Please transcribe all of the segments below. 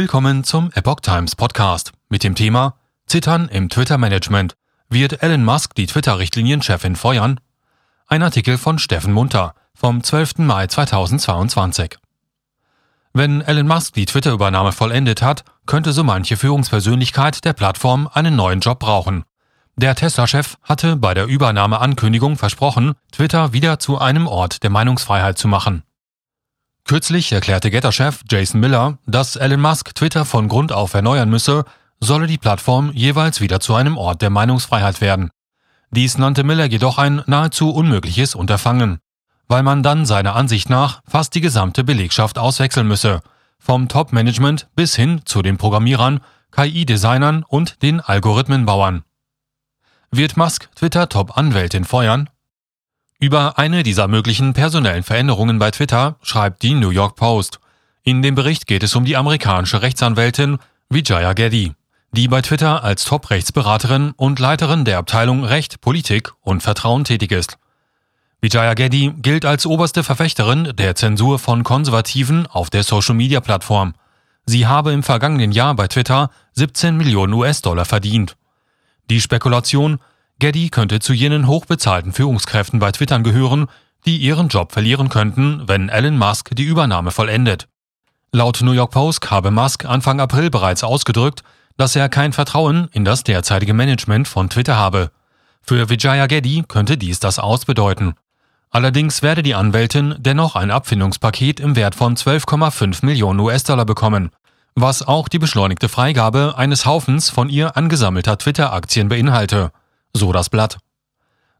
Willkommen zum Epoch Times Podcast mit dem Thema Zittern im Twitter-Management. Wird Elon Musk die Twitter-Richtlinienchefin feuern? Ein Artikel von Steffen Munter vom 12. Mai 2022. Wenn Elon Musk die Twitter-Übernahme vollendet hat, könnte so manche Führungspersönlichkeit der Plattform einen neuen Job brauchen. Der Tesla-Chef hatte bei der Übernahmeankündigung versprochen, Twitter wieder zu einem Ort der Meinungsfreiheit zu machen. Kürzlich erklärte Getter-Chef Jason Miller, dass Elon Musk Twitter von Grund auf erneuern müsse, solle die Plattform jeweils wieder zu einem Ort der Meinungsfreiheit werden. Dies nannte Miller jedoch ein nahezu unmögliches Unterfangen, weil man dann seiner Ansicht nach fast die gesamte Belegschaft auswechseln müsse, vom Top-Management bis hin zu den Programmierern, KI-Designern und den Algorithmenbauern. Wird Musk Twitter-Top-Anwältin feuern? Über eine dieser möglichen personellen Veränderungen bei Twitter schreibt die New York Post. In dem Bericht geht es um die amerikanische Rechtsanwältin Vijaya Geddy, die bei Twitter als Top-Rechtsberaterin und Leiterin der Abteilung Recht, Politik und Vertrauen tätig ist. Vijaya Geddy gilt als oberste Verfechterin der Zensur von Konservativen auf der Social-Media-Plattform. Sie habe im vergangenen Jahr bei Twitter 17 Millionen US-Dollar verdient. Die Spekulation, Getty könnte zu jenen hochbezahlten Führungskräften bei Twitter gehören, die ihren Job verlieren könnten, wenn Elon Musk die Übernahme vollendet. Laut New York Post habe Musk Anfang April bereits ausgedrückt, dass er kein Vertrauen in das derzeitige Management von Twitter habe. Für Vijaya Getty könnte dies das ausbedeuten. Allerdings werde die Anwältin dennoch ein Abfindungspaket im Wert von 12,5 Millionen US-Dollar bekommen, was auch die beschleunigte Freigabe eines Haufens von ihr angesammelter Twitter-Aktien beinhalte so das Blatt.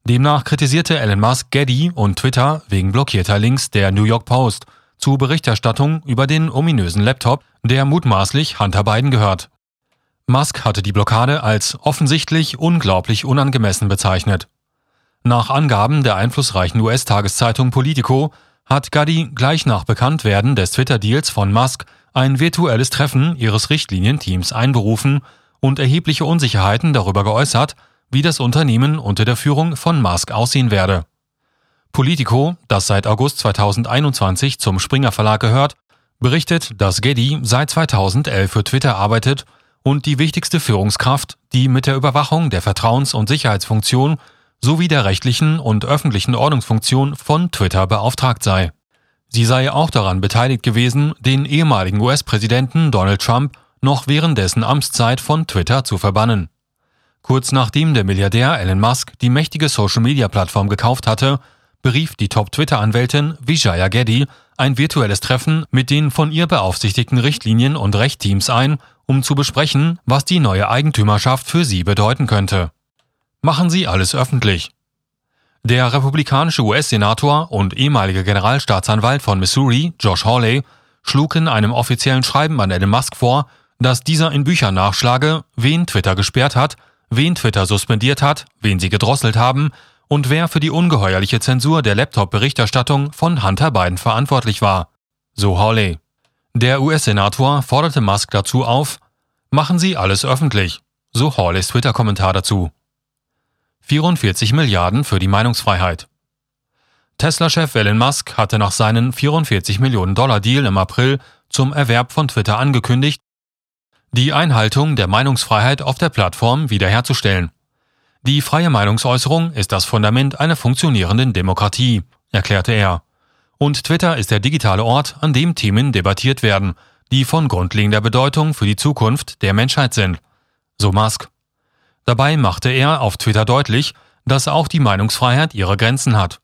Demnach kritisierte Elon Musk Getty und Twitter wegen blockierter Links der New York Post zu Berichterstattung über den ominösen Laptop, der mutmaßlich Hunter Biden gehört. Musk hatte die Blockade als offensichtlich unglaublich unangemessen bezeichnet. Nach Angaben der einflussreichen US-Tageszeitung Politico hat Gaddy gleich nach Bekanntwerden des Twitter-Deals von Musk ein virtuelles Treffen ihres Richtlinienteams einberufen und erhebliche Unsicherheiten darüber geäußert, wie das Unternehmen unter der Führung von Musk aussehen werde. Politico, das seit August 2021 zum Springer Verlag gehört, berichtet, dass Getty seit 2011 für Twitter arbeitet und die wichtigste Führungskraft, die mit der Überwachung der Vertrauens- und Sicherheitsfunktion sowie der rechtlichen und öffentlichen Ordnungsfunktion von Twitter beauftragt sei. Sie sei auch daran beteiligt gewesen, den ehemaligen US-Präsidenten Donald Trump noch während dessen Amtszeit von Twitter zu verbannen. Kurz nachdem der Milliardär Elon Musk die mächtige Social-Media-Plattform gekauft hatte, berief die Top-Twitter-Anwältin Vijaya Geddy ein virtuelles Treffen mit den von ihr beaufsichtigten Richtlinien und Rechtteams ein, um zu besprechen, was die neue Eigentümerschaft für sie bedeuten könnte. Machen Sie alles öffentlich. Der republikanische US-Senator und ehemalige Generalstaatsanwalt von Missouri, Josh Hawley, schlug in einem offiziellen Schreiben an Elon Musk vor, dass dieser in Büchern nachschlage, wen Twitter gesperrt hat wen Twitter suspendiert hat, wen sie gedrosselt haben und wer für die ungeheuerliche Zensur der Laptop-Berichterstattung von Hunter Biden verantwortlich war. So Hawley. Der US-Senator forderte Musk dazu auf, machen Sie alles öffentlich. So Hawleys Twitter-Kommentar dazu. 44 Milliarden für die Meinungsfreiheit. Tesla-Chef Elon Musk hatte nach seinem 44 Millionen Dollar Deal im April zum Erwerb von Twitter angekündigt, die Einhaltung der Meinungsfreiheit auf der Plattform wiederherzustellen. Die freie Meinungsäußerung ist das Fundament einer funktionierenden Demokratie, erklärte er. Und Twitter ist der digitale Ort, an dem Themen debattiert werden, die von grundlegender Bedeutung für die Zukunft der Menschheit sind. So Musk. Dabei machte er auf Twitter deutlich, dass auch die Meinungsfreiheit ihre Grenzen hat.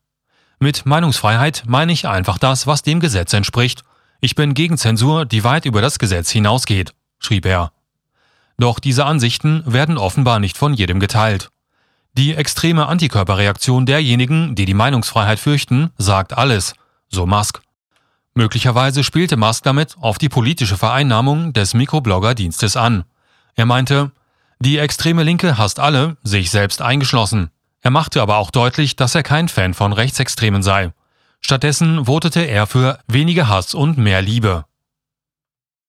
Mit Meinungsfreiheit meine ich einfach das, was dem Gesetz entspricht. Ich bin gegen Zensur, die weit über das Gesetz hinausgeht schrieb er. Doch diese Ansichten werden offenbar nicht von jedem geteilt. Die extreme Antikörperreaktion derjenigen, die die Meinungsfreiheit fürchten, sagt alles, so Musk. Möglicherweise spielte Musk damit auf die politische Vereinnahmung des Mikroblogger-Dienstes an. Er meinte, die extreme Linke hasst alle, sich selbst eingeschlossen. Er machte aber auch deutlich, dass er kein Fan von Rechtsextremen sei. Stattdessen votete er für weniger Hass und mehr Liebe.